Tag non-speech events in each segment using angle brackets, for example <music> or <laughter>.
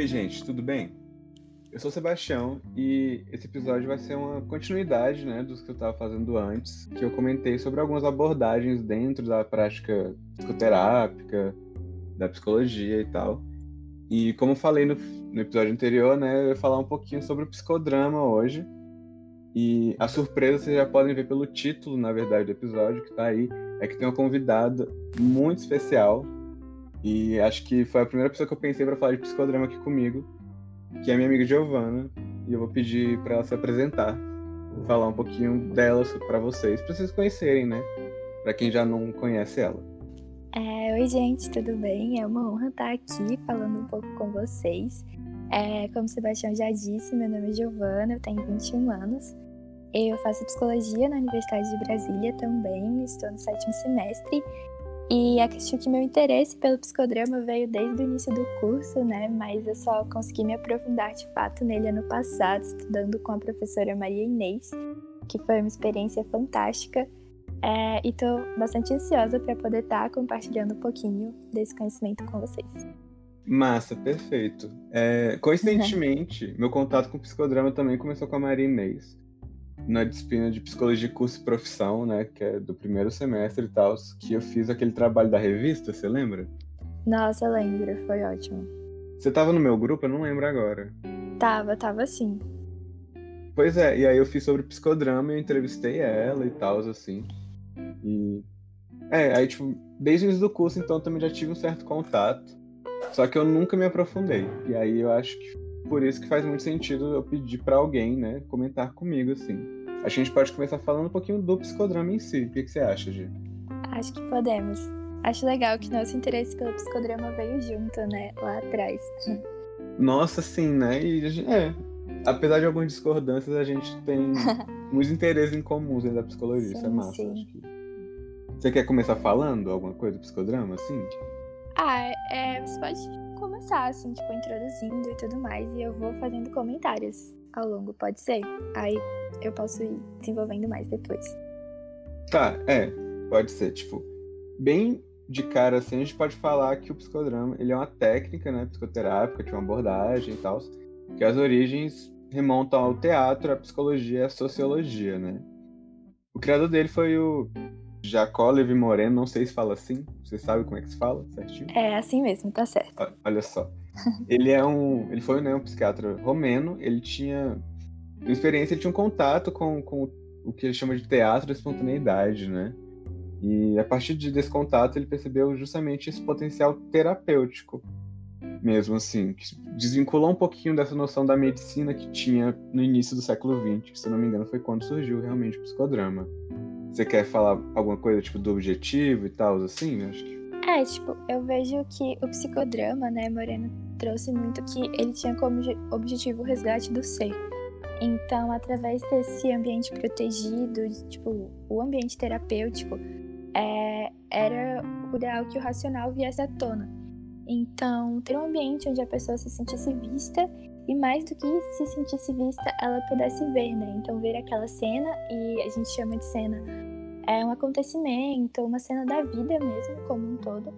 Oi, gente, tudo bem? Eu sou o Sebastião e esse episódio vai ser uma continuidade né, dos que eu estava fazendo antes, que eu comentei sobre algumas abordagens dentro da prática psicoterápica, da psicologia e tal. E como falei no, no episódio anterior, né, eu ia falar um pouquinho sobre o psicodrama hoje. E a surpresa vocês já podem ver pelo título, na verdade, do episódio que está aí, é que tem uma convidada muito especial. E acho que foi a primeira pessoa que eu pensei para falar de psicodrama aqui comigo, que é minha amiga Giovana. E eu vou pedir para ela se apresentar, falar um pouquinho dela para vocês, para vocês conhecerem, né? Para quem já não conhece ela. É, oi, gente, tudo bem? É uma honra estar aqui falando um pouco com vocês. É, como o Sebastião já disse, meu nome é Giovana, eu tenho 21 anos. Eu faço psicologia na Universidade de Brasília também, estou no sétimo semestre. E acho que meu interesse pelo psicodrama veio desde o início do curso, né? Mas eu só consegui me aprofundar de fato nele ano passado, estudando com a professora Maria Inês, que foi uma experiência fantástica. É, e tô bastante ansiosa para poder estar tá compartilhando um pouquinho desse conhecimento com vocês. Massa, perfeito. É, coincidentemente, uhum. <laughs> meu contato com psicodrama também começou com a Maria Inês, na disciplina de psicologia curso e profissão, né, que é do primeiro semestre e tal, que eu fiz aquele trabalho da revista, você lembra? Nossa, lembro, foi ótimo. Você tava no meu grupo? Eu não lembro agora. Tava, tava sim. Pois é, e aí eu fiz sobre psicodrama e eu entrevistei ela e tal, assim. E. É, aí, tipo, desde o início do curso, então, também já tive um certo contato. Só que eu nunca me aprofundei. E aí eu acho que por isso que faz muito sentido eu pedir para alguém, né, comentar comigo, assim. Acho que a gente pode começar falando um pouquinho do psicodrama em si. O que, que você acha, Gi? Acho que podemos. Acho legal que nosso interesse pelo psicodrama veio junto, né, lá atrás. Nossa, sim, né? E, é, apesar de algumas discordâncias, a gente tem <laughs> muitos interesses em comuns dentro da psicologia. Sim, isso é massa. Sim. Que... Você quer começar falando alguma coisa do psicodrama, assim? Ah, é, você pode começar, assim, tipo, introduzindo e tudo mais, e eu vou fazendo comentários ao longo, pode ser? Aí eu posso ir desenvolvendo mais depois. Tá, é, pode ser, tipo, bem de cara, assim, a gente pode falar que o psicodrama, ele é uma técnica, né, psicoterápica, de uma abordagem e tal, que as origens remontam ao teatro, à psicologia e à sociologia, né? O criador dele foi o Jacó Levi Moreno, não sei se fala assim. Você sabe como é que se fala, certinho? É assim mesmo, tá certo. Olha só. ele é um. Ele foi né, um psiquiatra romeno, ele tinha. Uma experiência, ele tinha um contato com, com o que ele chama de teatro da espontaneidade, né? E a partir desse contato ele percebeu justamente esse potencial terapêutico, mesmo assim, que desvinculou um pouquinho dessa noção da medicina que tinha no início do século XX, que se não me engano foi quando surgiu realmente o psicodrama. Você quer falar alguma coisa, tipo, do objetivo e tal, assim? Acho que... É, tipo, eu vejo que o psicodrama, né, Moreno trouxe muito que ele tinha como objetivo o resgate do ser. Então, através desse ambiente protegido, tipo, o ambiente terapêutico, é, era o ideal que o racional viesse à tona. Então, ter um ambiente onde a pessoa se sentisse vista e mais do que se sentisse vista, ela pudesse ver, né? Então, ver aquela cena, e a gente chama de cena, é um acontecimento, uma cena da vida mesmo, como um todo,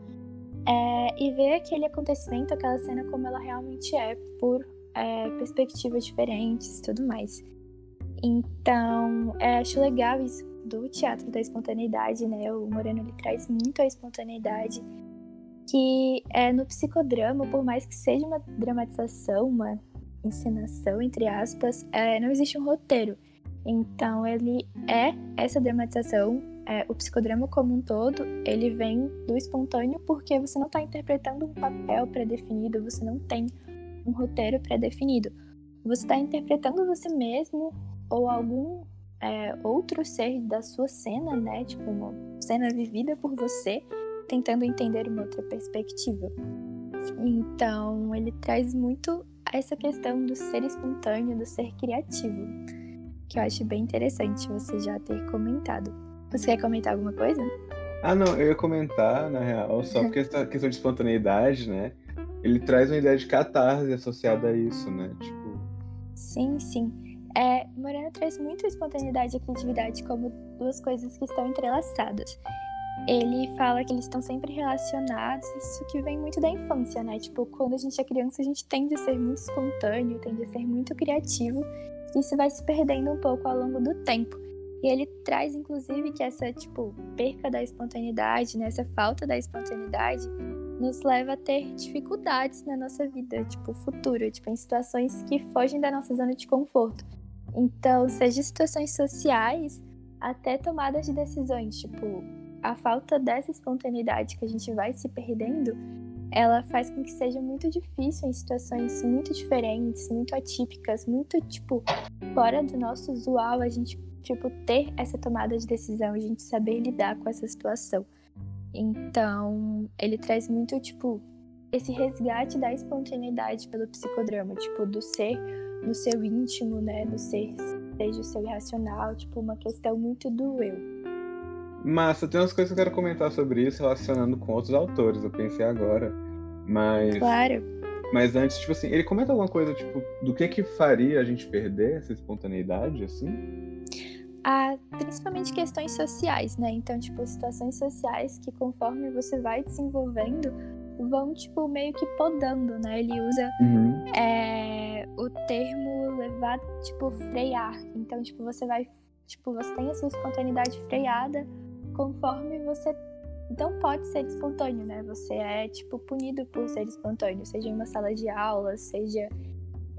é, e ver aquele acontecimento, aquela cena como ela realmente é, por é, perspectivas diferentes e tudo mais. Então, é, acho legal isso do teatro da espontaneidade, né? O Moreno ele traz muito a espontaneidade que é no psicodrama, por mais que seja uma dramatização, uma encenação, entre aspas, é, não existe um roteiro. Então ele é essa dramatização, é, o psicodrama como um todo, ele vem do espontâneo porque você não está interpretando um papel pré-definido, você não tem um roteiro pré-definido. Você está interpretando você mesmo ou algum é, outro ser da sua cena, né? Tipo, uma cena vivida por você, tentando entender uma outra perspectiva. Então, ele traz muito essa questão do ser espontâneo, do ser criativo, que eu acho bem interessante você já ter comentado. Você quer comentar alguma coisa? Ah, não, eu ia comentar, na real, só porque essa <laughs> questão de espontaneidade, né? Ele traz uma ideia de catarse associada a isso, né? Tipo. Sim, sim. É, Moreno traz muito espontaneidade e criatividade como duas coisas que estão entrelaçadas. Ele fala que eles estão sempre relacionados, isso que vem muito da infância, né? Tipo, quando a gente é criança, a gente tende a ser muito espontâneo, tende a ser muito criativo, e isso vai se perdendo um pouco ao longo do tempo. E ele traz, inclusive, que essa, tipo, perca da espontaneidade, né? essa falta da espontaneidade, nos leva a ter dificuldades na nossa vida, tipo, futuro, tipo, em situações que fogem da nossa zona de conforto. Então, seja situações sociais, até tomadas de decisões, tipo, a falta dessa espontaneidade que a gente vai se perdendo, ela faz com que seja muito difícil em situações muito diferentes, muito atípicas, muito, tipo, fora do nosso usual, a gente, tipo, ter essa tomada de decisão, a gente saber lidar com essa situação. Então, ele traz muito, tipo, esse resgate da espontaneidade pelo psicodrama, tipo, do ser no seu íntimo, né, do ser, seja o seu irracional, tipo, uma questão muito do eu. Massa, tem umas coisas que eu quero comentar sobre isso relacionando com outros autores, eu pensei agora. Mas. Claro. Mas antes, tipo assim, ele comenta alguma coisa, tipo, do que que faria a gente perder essa espontaneidade, assim? Ah, principalmente questões sociais, né? Então, tipo, situações sociais que conforme você vai desenvolvendo, vão, tipo, meio que podando, né? Ele usa uhum. é, o termo levar, tipo, frear. Então, tipo, você vai, tipo, você tem a sua espontaneidade freada conforme você não pode ser espontâneo, né? Você é, tipo, punido por ser espontâneo, seja em uma sala de aula, seja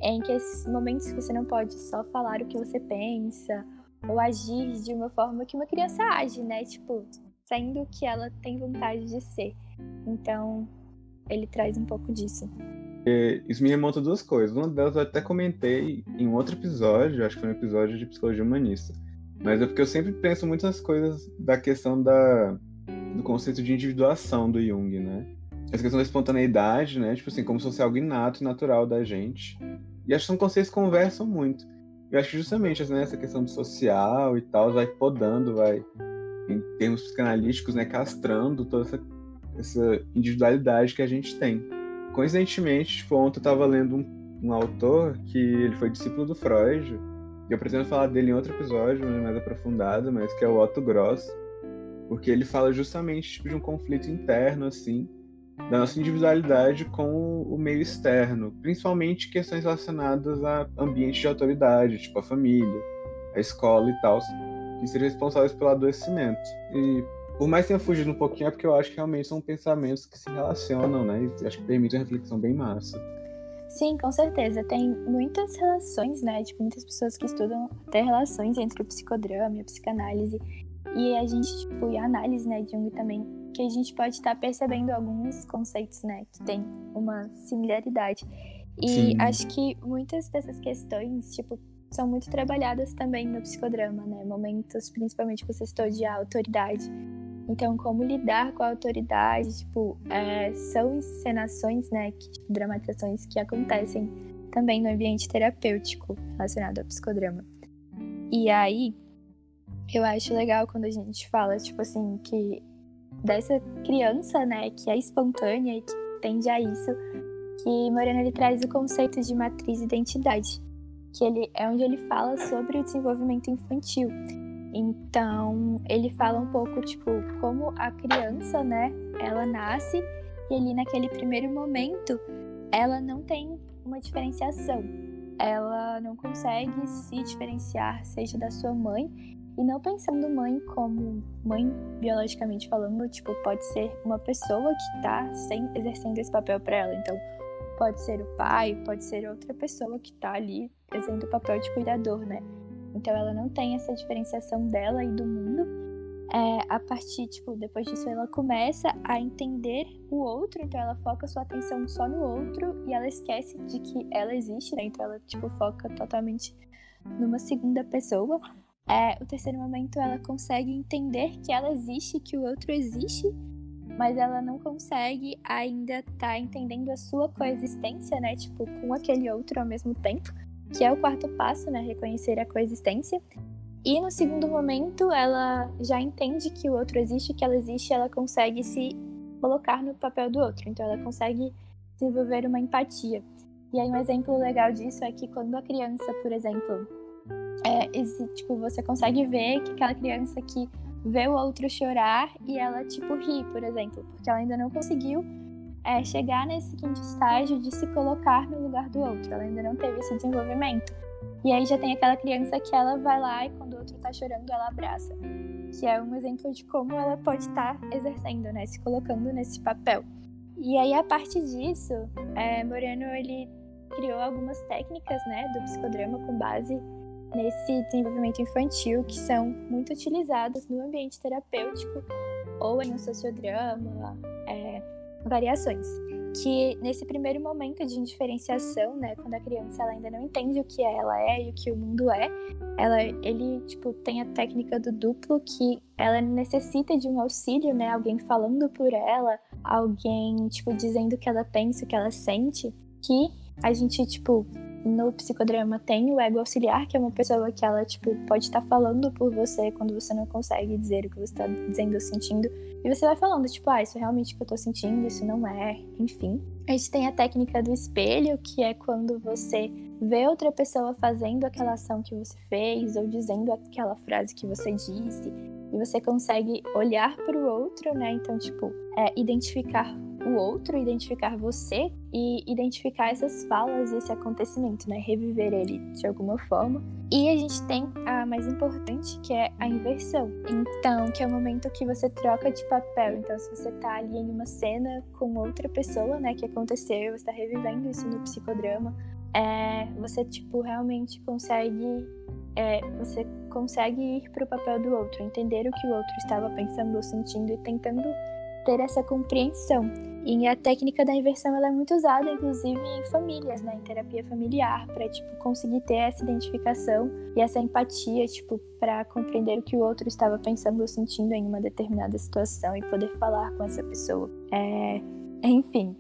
em que momentos que você não pode só falar o que você pensa, ou agir de uma forma que uma criança age, né? Tipo, sendo que ela tem vontade de ser. Então, ele traz um pouco disso. Isso me remonta duas coisas. Uma delas eu até comentei em outro episódio, acho que foi um episódio de psicologia humanista. Mas é porque eu sempre penso muitas coisas da questão da, do conceito de individuação do Jung, né? Essa questão da espontaneidade, né? Tipo assim, como se fosse algo inato e natural da gente. E acho que são conceitos que conversam muito. Eu acho que justamente né, essa questão do social e tal vai podando, vai, em termos psicanalíticos, né, castrando toda essa, essa individualidade que a gente tem. Coincidentemente, tipo, ontem eu estava lendo um, um autor que ele foi discípulo do Freud, eu pretendo falar dele em outro episódio, mais aprofundado, mas que é o Otto Gross, porque ele fala justamente tipo, de um conflito interno, assim, da nossa individualidade com o meio externo, principalmente questões relacionadas a ambiente de autoridade, tipo a família, a escola e tal, que seriam responsáveis pelo adoecimento. E por mais que tenha fugido um pouquinho, é porque eu acho que realmente são pensamentos que se relacionam, né? E acho que permitem uma reflexão bem massa. Sim, com certeza. Tem muitas relações, né? Tipo, muitas pessoas que estudam até relações entre o psicodrama e a psicanálise. E a gente, tipo, e a análise, né, de Jung também que a gente pode estar percebendo alguns conceitos, né, que tem uma similaridade. E Sim. acho que muitas dessas questões, tipo, são muito trabalhadas também no psicodrama, né? Momentos, principalmente que você citou de autoridade. Então, como lidar com a autoridade, tipo, é, são encenações, né, que, tipo, dramatizações que acontecem também no ambiente terapêutico relacionado ao psicodrama. E aí, eu acho legal quando a gente fala, tipo assim, que dessa criança, né, que é espontânea e que tende a isso, que Moreno ele traz o conceito de matriz identidade, que ele é onde ele fala sobre o desenvolvimento infantil. Então, ele fala um pouco tipo como a criança, né, ela nasce e ali naquele primeiro momento ela não tem uma diferenciação. Ela não consegue se diferenciar, seja da sua mãe e não pensando mãe como mãe biologicamente falando, tipo, pode ser uma pessoa que tá sem, exercendo esse papel para ela. Então, pode ser o pai, pode ser outra pessoa que tá ali exercendo o papel de cuidador, né? Então, ela não tem essa diferenciação dela e do mundo. É, a partir, tipo, depois disso, ela começa a entender o outro, então ela foca sua atenção só no outro e ela esquece de que ela existe, né? Então, ela, tipo, foca totalmente numa segunda pessoa é, o terceiro momento ela consegue entender que ela existe, que o outro existe, mas ela não consegue ainda estar tá entendendo a sua coexistência, né? Tipo, com aquele outro ao mesmo tempo, que é o quarto passo, né? Reconhecer a coexistência. E no segundo momento, ela já entende que o outro existe, que ela existe, ela consegue se colocar no papel do outro. Então, ela consegue desenvolver uma empatia. E aí, um exemplo legal disso é que quando a criança, por exemplo, é, esse, tipo, você consegue ver que aquela criança que vê o outro chorar e ela, tipo, ri, por exemplo, porque ela ainda não conseguiu é, chegar nesse seguinte estágio de se colocar no lugar do outro. Ela ainda não teve esse desenvolvimento. E aí já tem aquela criança que ela vai lá e quando o outro tá chorando, ela abraça. Que é um exemplo de como ela pode estar tá exercendo, né? Se colocando nesse papel. E aí, a partir disso, é, Moreno, ele criou algumas técnicas, né, do psicodrama com base nesse desenvolvimento infantil que são muito utilizadas no ambiente terapêutico ou em um sociodrama, variações. Que nesse primeiro momento de indiferenciação, né, quando a criança ela ainda não entende o que ela é e o que o mundo é, ela, ele tipo tem a técnica do duplo que ela necessita de um auxílio, né, alguém falando por ela, alguém tipo dizendo o que ela pensa, o que ela sente, que a gente tipo no psicodrama tem o ego auxiliar, que é uma pessoa que ela, tipo, pode estar tá falando por você quando você não consegue dizer o que você está dizendo ou sentindo. E você vai falando, tipo, ah, isso é realmente o que eu tô sentindo, isso não é, enfim. A gente tem a técnica do espelho, que é quando você vê outra pessoa fazendo aquela ação que você fez ou dizendo aquela frase que você disse e você consegue olhar para o outro, né? Então, tipo, é, identificar o outro, identificar você e identificar essas falas e esse acontecimento, né? Reviver ele de alguma forma. E a gente tem a mais importante, que é a inversão. Então, que é o momento que você troca de papel. Então, se você tá ali em uma cena com outra pessoa, né, que aconteceu, você tá revivendo isso no psicodrama, é, você, tipo, realmente consegue é, você consegue ir para o papel do outro, entender o que o outro estava pensando ou sentindo e tentando ter essa compreensão. E a técnica da inversão ela é muito usada, inclusive em famílias, né, em terapia familiar, para tipo conseguir ter essa identificação e essa empatia, tipo, para compreender o que o outro estava pensando ou sentindo em uma determinada situação e poder falar com essa pessoa. É, enfim,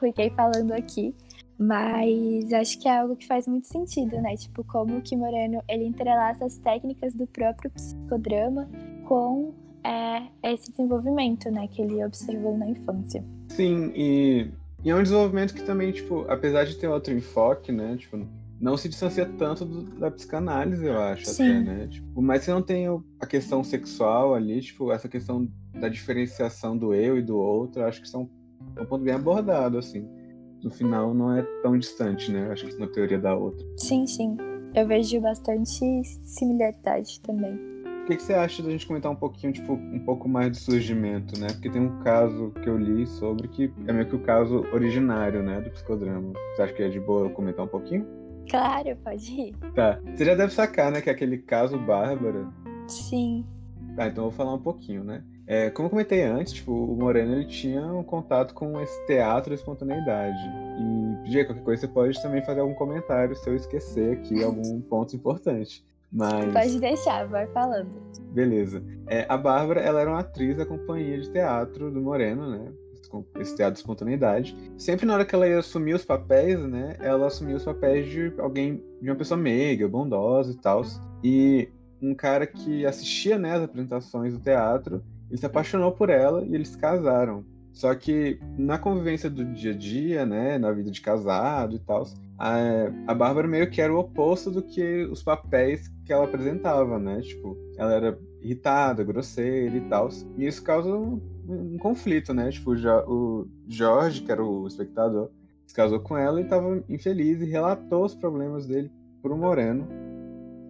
fiquei falando aqui, mas acho que é algo que faz muito sentido, né? Tipo, como que Moreno ele entrelaça as técnicas do próprio psicodrama com é esse desenvolvimento, né, que ele observou na infância. Sim, e, e é um desenvolvimento que também, tipo, apesar de ter outro enfoque, né, tipo, não se distancia tanto do, da psicanálise, eu acho, Sim. até, né? Tipo, mas você não tem a questão sexual ali, tipo, essa questão da diferenciação do eu e do outro, acho que são é um ponto bem abordado, assim. No final não é tão distante, né? Acho que uma teoria da outra. Sim, sim. Eu vejo bastante similaridade também. O que, que, você acha da gente comentar um pouquinho, tipo, um pouco mais do surgimento, né? Porque tem um caso que eu li sobre que é meio que o caso originário, né, do psicodrama. Você acha que é de boa eu comentar um pouquinho? Claro, pode ir. Tá. Você já deve sacar, né, que é aquele caso Bárbara. Sim. Tá, então eu vou falar um pouquinho, né? É, como eu comentei antes, tipo, o Moreno ele tinha um contato com esse teatro da espontaneidade. E, Gê, qualquer coisa você pode também fazer algum comentário se eu esquecer aqui algum <laughs> ponto importante. Mas... Pode deixar, vai falando. Beleza. É, a Bárbara, ela era uma atriz da companhia de teatro do Moreno, né? Esse teatro de espontaneidade. Sempre na hora que ela ia assumir os papéis, né? Ela assumia os papéis de alguém, de uma pessoa meiga, bondosa e tal. E um cara que assistia, né, as apresentações do teatro, ele se apaixonou por ela e eles se casaram. Só que na convivência do dia a dia, né, na vida de casado e tal, a, a Bárbara meio que era o oposto do que os papéis que ela apresentava, né? Tipo, ela era irritada, grosseira e tal. E isso causa um, um conflito, né? Tipo, o Jorge, que era o espectador, se casou com ela e estava infeliz e relatou os problemas dele pro Moreno.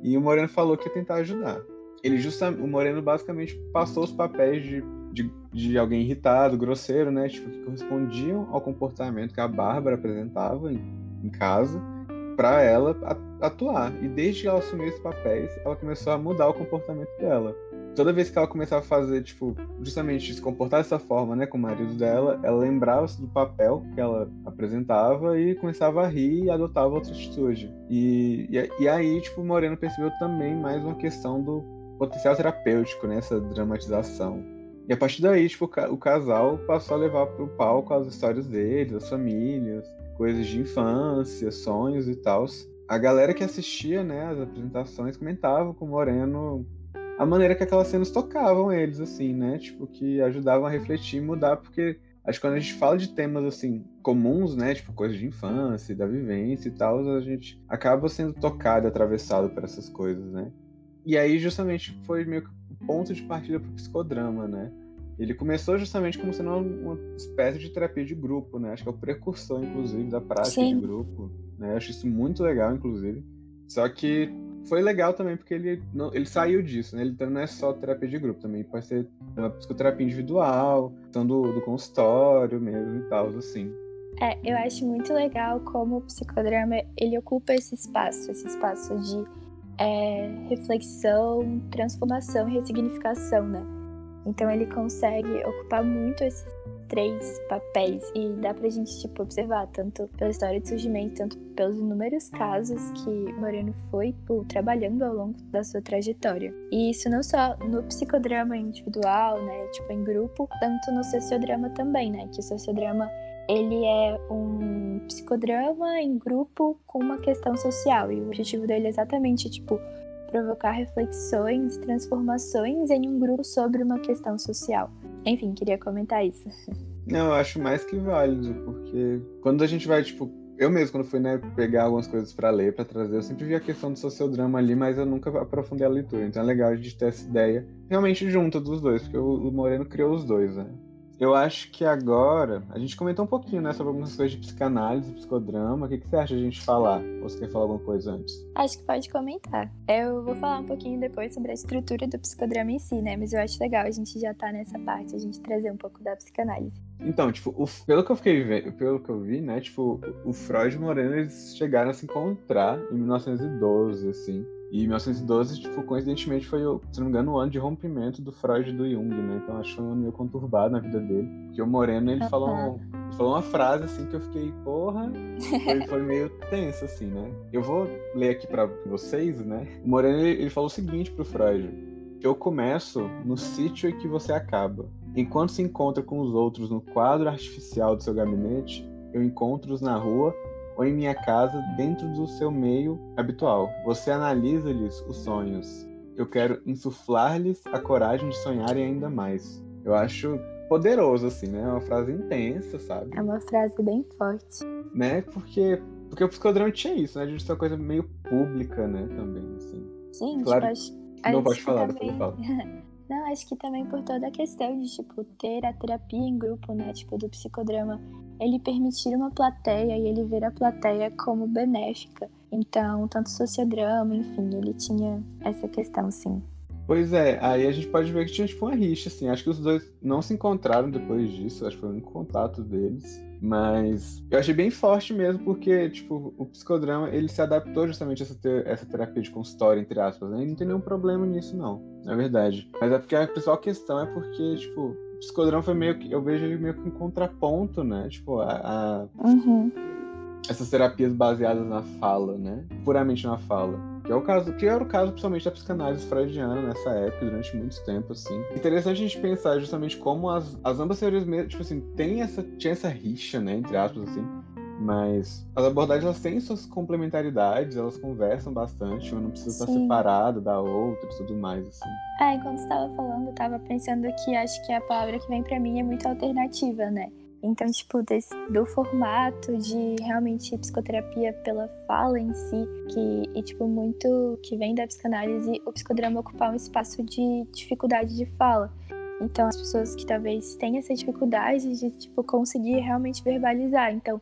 E o Moreno falou que ia tentar ajudar. Ele justamente, o Moreno basicamente passou os papéis de de, de alguém irritado, grosseiro, né? Tipo, que correspondiam ao comportamento que a Bárbara apresentava em, casa para ela atuar. E desde que ela assumiu esses papéis, ela começou a mudar o comportamento dela. Toda vez que ela começava a fazer, tipo, justamente se comportar dessa forma, né, com o marido dela, ela lembrava-se do papel que ela apresentava e começava a rir e adotava outra atitude. E, e, e aí, tipo, o Moreno percebeu também mais uma questão do potencial terapêutico nessa dramatização e a partir daí, tipo, o casal passou a levar pro palco as histórias deles, as famílias, coisas de infância, sonhos e tal. A galera que assistia, né, as apresentações comentava com o Moreno a maneira que aquelas cenas tocavam eles, assim, né? Tipo, que ajudavam a refletir e mudar, porque acho que quando a gente fala de temas, assim, comuns, né? Tipo, coisas de infância, da vivência e tal, a gente acaba sendo tocado, atravessado por essas coisas, né? E aí, justamente, foi meio que o ponto de partida pro psicodrama, né? Ele começou justamente como sendo uma, uma, espécie de terapia de grupo, né? Acho que é o precursor, inclusive, da prática Sim. de grupo. Né? Acho isso muito legal, inclusive. Só que foi legal também porque ele, não, ele saiu disso, né? Ele não é só terapia de grupo, também pode ser uma psicoterapia individual, questão do, do consultório mesmo e tal, assim. É, eu acho muito legal como o psicodrama ele ocupa esse espaço, esse espaço de é, reflexão, transformação e ressignificação, né? Então ele consegue ocupar muito esses três papéis e dá pra gente tipo observar tanto pela história de surgimento, tanto pelos inúmeros casos que Moreno foi tipo, trabalhando ao longo da sua trajetória. E isso não só no psicodrama individual, né, tipo em grupo, tanto no sociodrama também, né, que o sociodrama ele é um psicodrama em grupo com uma questão social e o objetivo dele é exatamente tipo provocar reflexões e transformações em um grupo sobre uma questão social. Enfim, queria comentar isso. Não, eu acho mais que válido, porque quando a gente vai, tipo, eu mesmo, quando fui né, pegar algumas coisas para ler, para trazer, eu sempre vi a questão do sociodrama ali, mas eu nunca aprofundei a leitura. Então é legal a gente ter essa ideia realmente junta dos dois, porque o Moreno criou os dois, né? Eu acho que agora. A gente comentou um pouquinho, né, sobre algumas coisas de psicanálise, psicodrama. O que, que você acha de a gente falar? Ou você quer falar alguma coisa antes? Acho que pode comentar. Eu vou falar um pouquinho depois sobre a estrutura do psicodrama em si, né? Mas eu acho legal a gente já tá nessa parte, a gente trazer um pouco da psicanálise. Então, tipo, o, pelo que eu fiquei vendo, pelo que eu vi, né, tipo, o Freud e o Moreno eles chegaram a se encontrar em 1912, assim. E 1912, tipo, coincidentemente foi, se não me engano, o ano de rompimento do Freud e do Jung, né? Então acho que foi um ano meio conturbado na vida dele. Porque o Moreno, ele, uhum. falou, ele falou uma frase, assim, que eu fiquei, porra, foi, foi meio tenso, assim, né? Eu vou ler aqui para vocês, né? O Moreno, ele, ele falou o seguinte pro Freud. Eu começo no sítio em que você acaba. Enquanto se encontra com os outros no quadro artificial do seu gabinete, eu encontro-os na rua ou em minha casa dentro do seu meio habitual. Você analisa-lhes os sonhos. Eu quero insuflar-lhes a coragem de sonharem ainda mais. Eu acho poderoso, assim, né? É uma frase intensa, sabe? É uma frase bem forte. Né? Porque, porque o psicodrama tinha isso, né? A gente tem uma coisa meio pública, né? Também, assim. Sim, claro, tipo, Não pode falar, também... depois eu falo. <laughs> Não, acho que também por toda a questão de, tipo, ter a terapia em grupo, né? Tipo, do psicodrama ele permitir uma plateia e ele ver a plateia como benéfica. Então, tanto sociodrama, enfim, ele tinha essa questão, sim. Pois é, aí a gente pode ver que tinha tipo uma rixa, assim. Acho que os dois não se encontraram depois disso, acho que foi um contato deles. Mas eu achei bem forte mesmo, porque, tipo, o psicodrama, ele se adaptou justamente a essa, ter essa terapia de consultório, entre aspas, né? E não tem nenhum problema nisso, não, na verdade. Mas é porque a principal questão é porque, tipo, o psicodrama foi meio que. Eu vejo ele meio que um contraponto, né? Tipo, a. a uhum. Essas terapias baseadas na fala, né? Puramente na fala. Que, é o caso, que era o caso, principalmente, da psicanálise freudiana nessa época, durante muito tempo, assim. Interessante a gente pensar justamente como as, as ambas teorias, tipo assim, tem essa, tinha essa rixa, né? Entre aspas, assim mas as abordagens elas têm suas complementaridades, elas conversam bastante, uma não precisa Sim. estar separada da outra e tudo mais, assim. É, enquanto você estava falando, eu estava pensando que acho que a palavra que vem para mim é muito alternativa, né? Então, tipo, desse, do formato de realmente psicoterapia pela fala em si, que, e, tipo, muito que vem da psicanálise, o psicodrama ocupar um espaço de dificuldade de fala. Então, as pessoas que talvez tenham essa dificuldade de, tipo, conseguir realmente verbalizar. Então,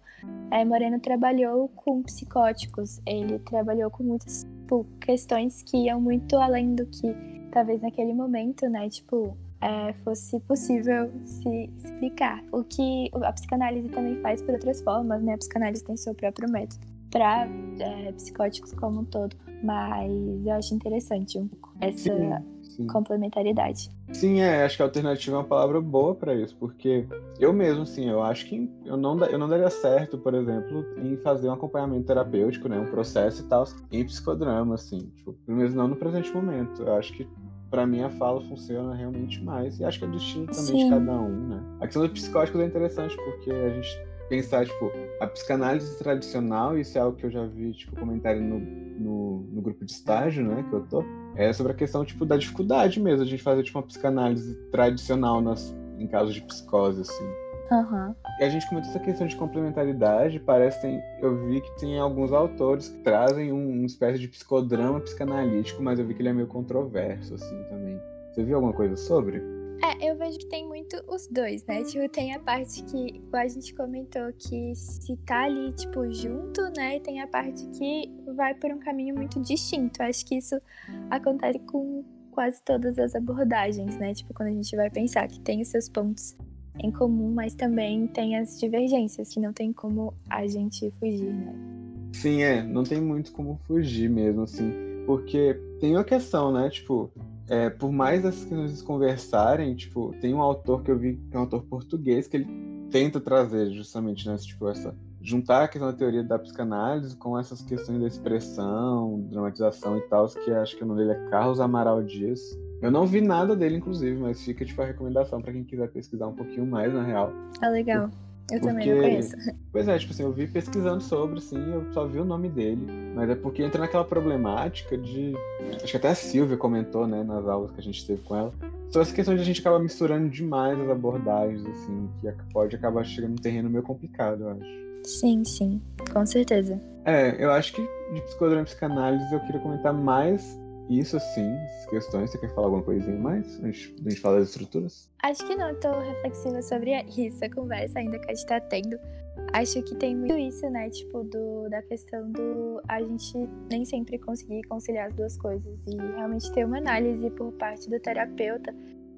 é, Moreno trabalhou com psicóticos, ele trabalhou com muitas tipo, questões que iam muito além do que, talvez naquele momento, né, tipo, é, fosse possível se explicar. O que a psicanálise também faz por outras formas, né, a psicanálise tem seu próprio método para é, psicóticos como um todo, mas eu acho interessante um pouco essa... Sim Sim. complementariedade. Sim, é, acho que a alternativa é uma palavra boa para isso, porque eu mesmo, sim, eu acho que eu não, eu não daria certo, por exemplo, em fazer um acompanhamento terapêutico, né, um processo e tal, em psicodrama, assim, tipo, pelo menos não no presente momento. Eu acho que para mim a fala funciona realmente mais, e acho que é destino também sim. de cada um, né. A questão do psicótico é interessante, porque a gente pensar, tipo, a psicanálise tradicional, isso é algo que eu já vi, tipo, comentário no, no, no, grupo de estágio, né, que eu tô, é sobre a questão, tipo, da dificuldade mesmo, a gente fazer, tipo, uma psicanálise tradicional nas, em casos de psicose, assim. Uhum. E a gente comentou essa questão de complementaridade, parece eu vi que tem alguns autores que trazem um, uma espécie de psicodrama psicanalítico, mas eu vi que ele é meio controverso, assim, também. Você viu alguma coisa sobre? É, eu vejo que tem muito os dois, né? Tipo, tem a parte que a gente comentou que se tá ali, tipo, junto, né? E tem a parte que vai por um caminho muito distinto. Acho que isso acontece com quase todas as abordagens, né? Tipo, quando a gente vai pensar que tem os seus pontos em comum, mas também tem as divergências, que não tem como a gente fugir, né? Sim, é, não tem muito como fugir mesmo, assim. Porque tem uma questão, né? Tipo, é, por mais as questões conversarem, tipo, tem um autor que eu vi, que é um autor português, que ele tenta trazer justamente, né, tipo, essa juntar a questão da teoria da psicanálise com essas questões da expressão, dramatização e tal, que acho que o nome dele é Carlos Amaral Dias. Eu não vi nada dele, inclusive, mas fica tipo a recomendação para quem quiser pesquisar um pouquinho mais, na real. Ah, legal. Eu porque... também não conheço. Pois é, tipo assim, eu vi pesquisando sobre, sim, eu só vi o nome dele. Mas é porque entra naquela problemática de. Acho que até a Silvia comentou, né, nas aulas que a gente teve com ela. Sobre essa questão de a gente acaba misturando demais as abordagens, assim, que pode acabar chegando num terreno meio complicado, eu acho. Sim, sim, com certeza. É, eu acho que de psicodrama e psicanálise eu queria comentar mais isso sim, essas questões. Você quer falar alguma coisinha mais antes de a gente falar das estruturas? Acho que não, tô reflexiva sobre isso, a conversa ainda que a gente tá tendo. Acho que tem muito isso, né? Tipo, do, da questão do a gente nem sempre conseguir conciliar as duas coisas e realmente ter uma análise por parte do terapeuta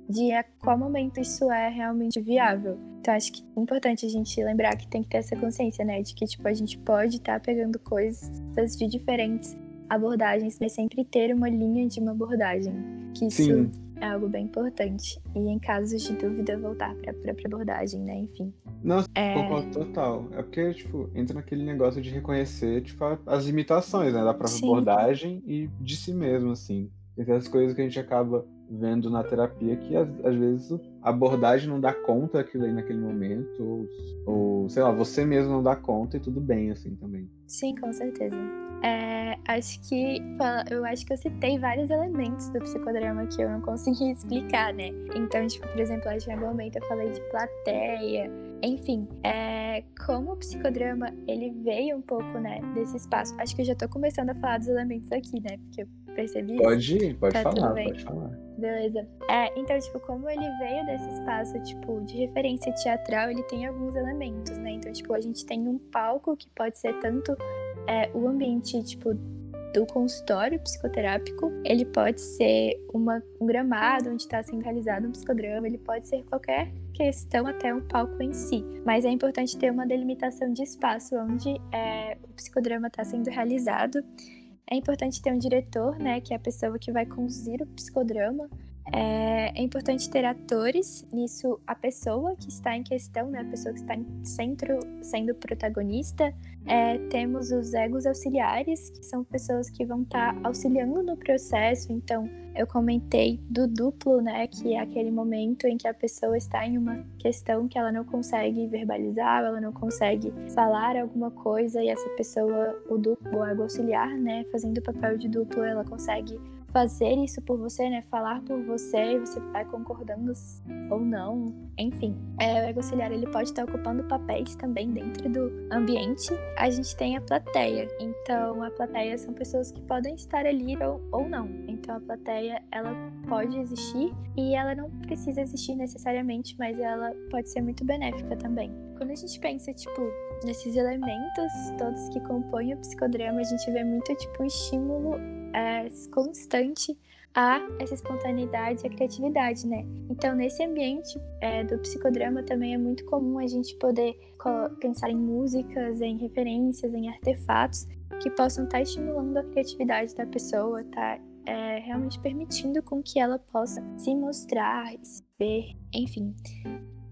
de a qual momento isso é realmente viável. Então acho que é importante a gente lembrar que tem que ter essa consciência, né? De que tipo a gente pode estar tá pegando coisas de diferentes abordagens, mas sempre ter uma linha de uma abordagem. Que isso Sim. é algo bem importante. E em casos de dúvida, voltar para a própria abordagem, né? Enfim. Nossa, é... concordo total. É porque, tipo, entra naquele negócio de reconhecer, tipo, as limitações, né? Da própria Sim. abordagem e de si mesmo, assim. Tem as coisas que a gente acaba vendo na terapia que às, às, vezes a abordagem não dá conta daquilo aí naquele momento, ou, ou, sei lá, você mesmo não dá conta e tudo bem assim também. Sim, com certeza. É, acho que eu acho que eu citei vários elementos do psicodrama que eu não consegui <laughs> explicar, né? Então, tipo, por exemplo, acho que em algum momento eu falei de plateia, enfim, é, como o psicodrama ele veio um pouco, né, desse espaço. Acho que eu já tô começando a falar dos elementos aqui, né? Porque eu percebi Pode ir, pode tá falar, pode falar. Beleza. É, então, tipo, como ele veio desse espaço, tipo, de referência teatral, ele tem alguns elementos, né? Então, tipo, a gente tem um palco que pode ser tanto é, o ambiente, tipo, do consultório psicoterápico, ele pode ser uma, um gramado onde está sendo realizado um psicodrama, ele pode ser qualquer questão até um palco em si. Mas é importante ter uma delimitação de espaço onde é, o psicodrama está sendo realizado. É importante ter um diretor, né, que é a pessoa que vai conduzir o psicodrama. É, é, importante ter atores, nisso a pessoa que está em questão, né, a pessoa que está em centro sendo protagonista. É, temos os egos auxiliares, que são pessoas que vão estar tá auxiliando no processo. Então, eu comentei do duplo, né, que é aquele momento em que a pessoa está em uma questão que ela não consegue verbalizar, ela não consegue falar alguma coisa e essa pessoa, o duplo, o ego auxiliar, né, fazendo o papel de duplo, ela consegue fazer isso por você, né? Falar por você e você vai concordando ou não. Enfim, é, o ego auxiliar ele pode estar ocupando papéis também dentro do ambiente. A gente tem a plateia. Então, a plateia são pessoas que podem estar ali ou, ou não. Então, a plateia ela pode existir e ela não precisa existir necessariamente, mas ela pode ser muito benéfica também. Quando a gente pensa, tipo, nesses elementos todos que compõem o psicodrama, a gente vê muito, tipo, um estímulo é, constante a essa espontaneidade e a criatividade, né? Então, nesse ambiente é, do psicodrama também é muito comum a gente poder pensar em músicas, em referências, em artefatos que possam estar tá estimulando a criatividade da pessoa, tá é, realmente permitindo com que ela possa se mostrar, se ver, enfim.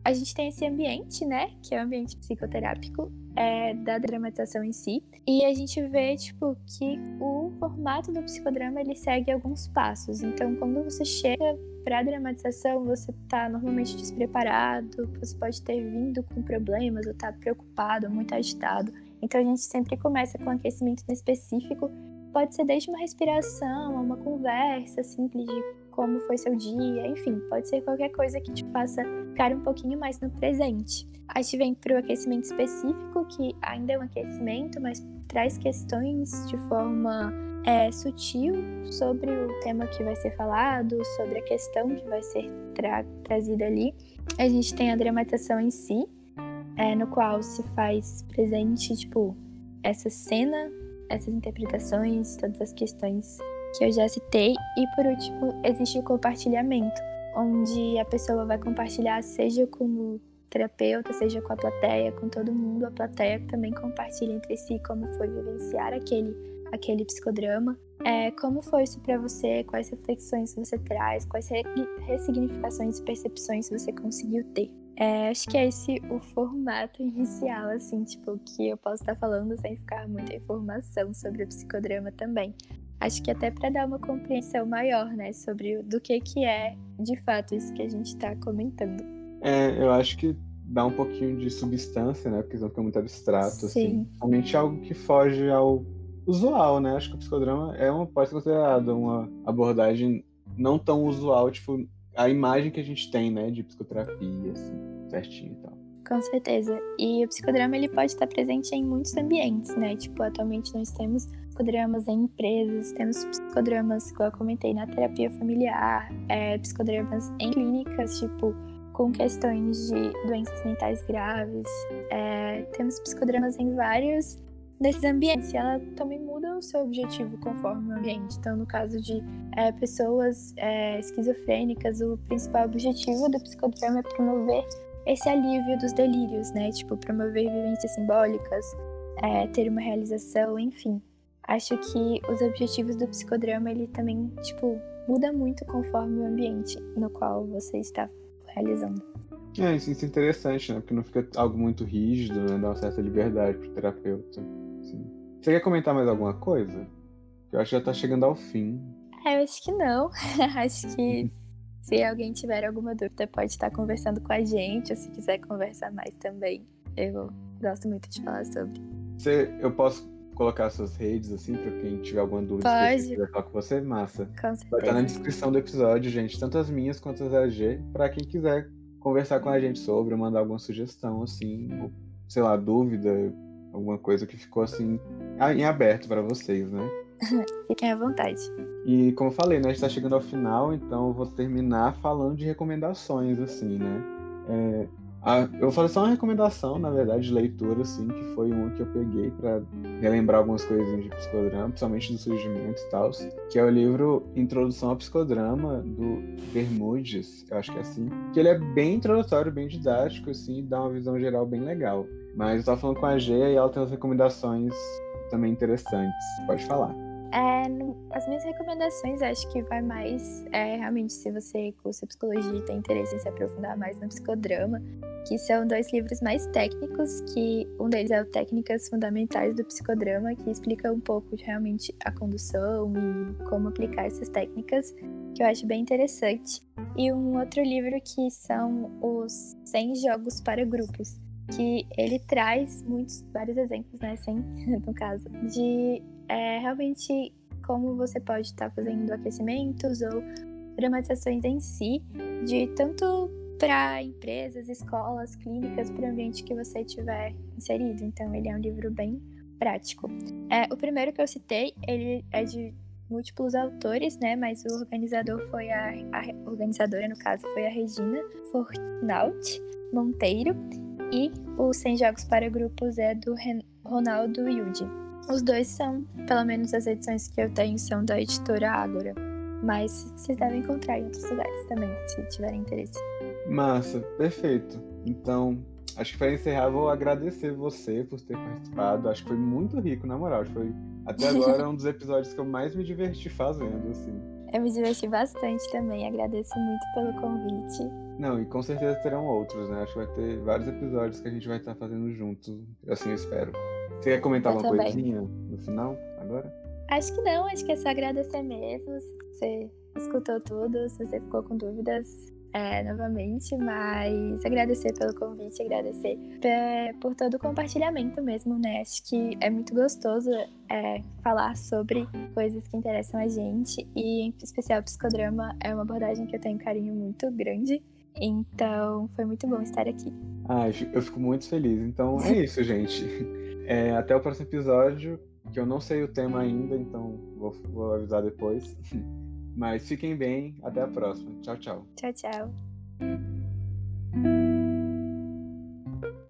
A gente tem esse ambiente, né, que é o ambiente psicoterápico, é, da dramatização em si. E a gente vê, tipo, que o formato do psicodrama, ele segue alguns passos. Então, quando você chega para dramatização, você tá normalmente despreparado, você pode ter vindo com problemas, ou tá preocupado, muito agitado. Então, a gente sempre começa com um aquecimento específico. Pode ser desde uma respiração, uma conversa simples de como foi seu dia, enfim, pode ser qualquer coisa que te faça ficar um pouquinho mais no presente. A gente vem para o aquecimento específico, que ainda é um aquecimento, mas traz questões de forma é, sutil sobre o tema que vai ser falado, sobre a questão que vai ser tra trazida ali. A gente tem a dramatização em si, é, no qual se faz presente, tipo, essa cena, essas interpretações, todas as questões que eu já citei. E por último, existe o compartilhamento, onde a pessoa vai compartilhar, seja com o terapeuta, seja com a plateia, com todo mundo. A plateia também compartilha entre si como foi vivenciar aquele, aquele psicodrama. É, como foi isso para você? Quais reflexões você traz? Quais ressignificações e percepções você conseguiu ter? É, acho que é esse o formato inicial, assim, tipo, que eu posso estar falando sem ficar muita informação sobre o psicodrama também. Acho que até para dar uma compreensão maior, né, sobre do que que é de fato isso que a gente está comentando. É, eu acho que dá um pouquinho de substância, né, porque não fica muito abstrato, assim. Sim. assim. Realmente algo que foge ao usual, né? Acho que o psicodrama é uma pode ser considerado uma abordagem não tão usual, tipo a imagem que a gente tem, né, de psicoterapia, assim, certinho e tal. Com certeza. E o psicodrama ele pode estar presente em muitos ambientes, né? Tipo, atualmente nós temos psicodramas em empresas, temos psicodramas, como eu comentei, na terapia familiar, é, psicodramas em clínicas, tipo, com questões de doenças mentais graves. É, temos psicodramas em vários desses ambientes. E ela também muda o seu objetivo conforme o ambiente. Então, no caso de é, pessoas é, esquizofrênicas, o principal objetivo do psicodrama é promover esse alívio dos delírios, né? Tipo, promover vivências simbólicas, é, ter uma realização, enfim. Acho que os objetivos do psicodrama, ele também, tipo, muda muito conforme o ambiente no qual você está realizando. É, isso, é interessante, né? Porque não fica algo muito rígido, né? Dá uma certa liberdade pro terapeuta. Assim. Você quer comentar mais alguma coisa? Eu acho que já tá chegando ao fim. É, eu acho que não. <laughs> acho que se alguém tiver alguma dúvida, pode estar conversando com a gente, ou se quiser conversar mais também. Eu gosto muito de falar sobre. Você, eu posso colocar suas redes, assim, pra quem tiver alguma dúvida Pode. quiser falar com você? Massa. Com certeza. Vai estar na descrição do episódio, gente, tanto as minhas quanto as da G, pra quem quiser conversar com a gente sobre, mandar alguma sugestão, assim, ou, sei lá, dúvida, alguma coisa que ficou, assim, em aberto para vocês, né? <laughs> Fiquem à vontade. E como eu falei, né, a gente tá chegando ao final, então eu vou terminar falando de recomendações, assim, né? É, a, eu vou fazer só uma recomendação, na verdade, de leitura, assim, que foi uma que eu peguei para relembrar algumas coisinhas de psicodrama, principalmente do surgimento e tal, que é o livro Introdução ao Psicodrama, do Bermudes, eu acho que é assim, que ele é bem introdutório, bem didático, assim, dá uma visão geral bem legal. Mas eu tava falando com a G e ela tem umas recomendações também interessantes. Pode falar. É, as minhas recomendações acho que vai mais é, realmente se você cursa psicologia e tem interesse em se aprofundar mais no psicodrama, que são dois livros mais técnicos, que um deles é o Técnicas Fundamentais do Psicodrama, que explica um pouco realmente a condução e como aplicar essas técnicas, que eu acho bem interessante. E um outro livro que são os 100 jogos para grupos, que ele traz muitos, vários exemplos, né, 100 <laughs> no caso, de é realmente como você pode estar fazendo aquecimentos ou dramatizações em si, de tanto para empresas, escolas, clínicas, para o ambiente que você etiver inserido. Então, ele é um livro bem prático. É, o primeiro que eu citei, ele é de múltiplos autores, né? Mas o organizador foi a, a organizadora, no caso, foi a Regina Fortnaut Monteiro. E o 100 Jogos para Grupos é do Ren Ronaldo Yudi. Os dois são, pelo menos as edições que eu tenho, são da editora Ágora. Mas vocês devem encontrar em outros lugares também, se tiverem interesse. Massa, perfeito. Então, acho que para encerrar, vou agradecer você por ter participado. Acho que foi muito rico, na moral. Foi até agora <laughs> um dos episódios que eu mais me diverti fazendo, assim. Eu me diverti bastante também. Agradeço muito pelo convite. Não, e com certeza terão outros, né? Acho que vai ter vários episódios que a gente vai estar fazendo juntos. Assim eu espero. Você quer comentar eu alguma coisinha no final, agora? Acho que não, acho que é só agradecer mesmo. Se você escutou tudo, se você ficou com dúvidas, é, novamente, mas agradecer pelo convite, agradecer por todo o compartilhamento mesmo, né? Acho que é muito gostoso é, falar sobre coisas que interessam a gente e, em especial, psicodrama é uma abordagem que eu tenho um carinho muito grande. Então, foi muito bom estar aqui. Ah, eu fico muito feliz. Então, é <laughs> isso, gente. É, até o próximo episódio, que eu não sei o tema ainda, então vou, vou avisar depois. <laughs> Mas fiquem bem, até a próxima. Tchau, tchau. Tchau, tchau.